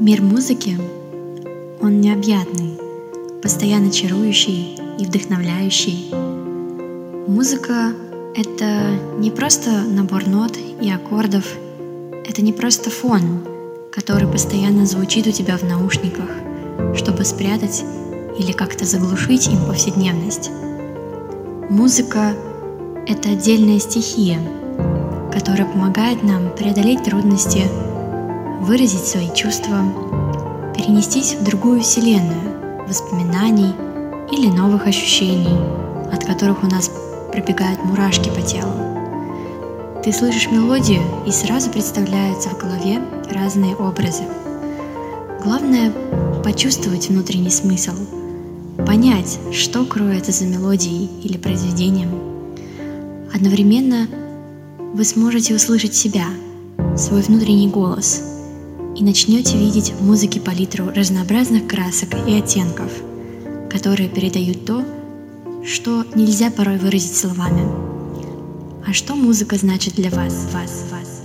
Мир музыки, он необъятный, постоянно чарующий и вдохновляющий. Музыка — это не просто набор нот и аккордов, это не просто фон, который постоянно звучит у тебя в наушниках, чтобы спрятать или как-то заглушить им повседневность. Музыка — это отдельная стихия, которая помогает нам преодолеть трудности, выразить свои чувства, перенестись в другую вселенную, воспоминаний или новых ощущений, от которых у нас пробегают мурашки по телу. Ты слышишь мелодию и сразу представляются в голове разные образы. Главное — почувствовать внутренний смысл, понять, что кроется за мелодией или произведением. Одновременно вы сможете услышать себя, свой внутренний голос, и начнете видеть в музыке палитру разнообразных красок и оттенков, которые передают то, что нельзя порой выразить словами. А что музыка значит для вас, вас, вас?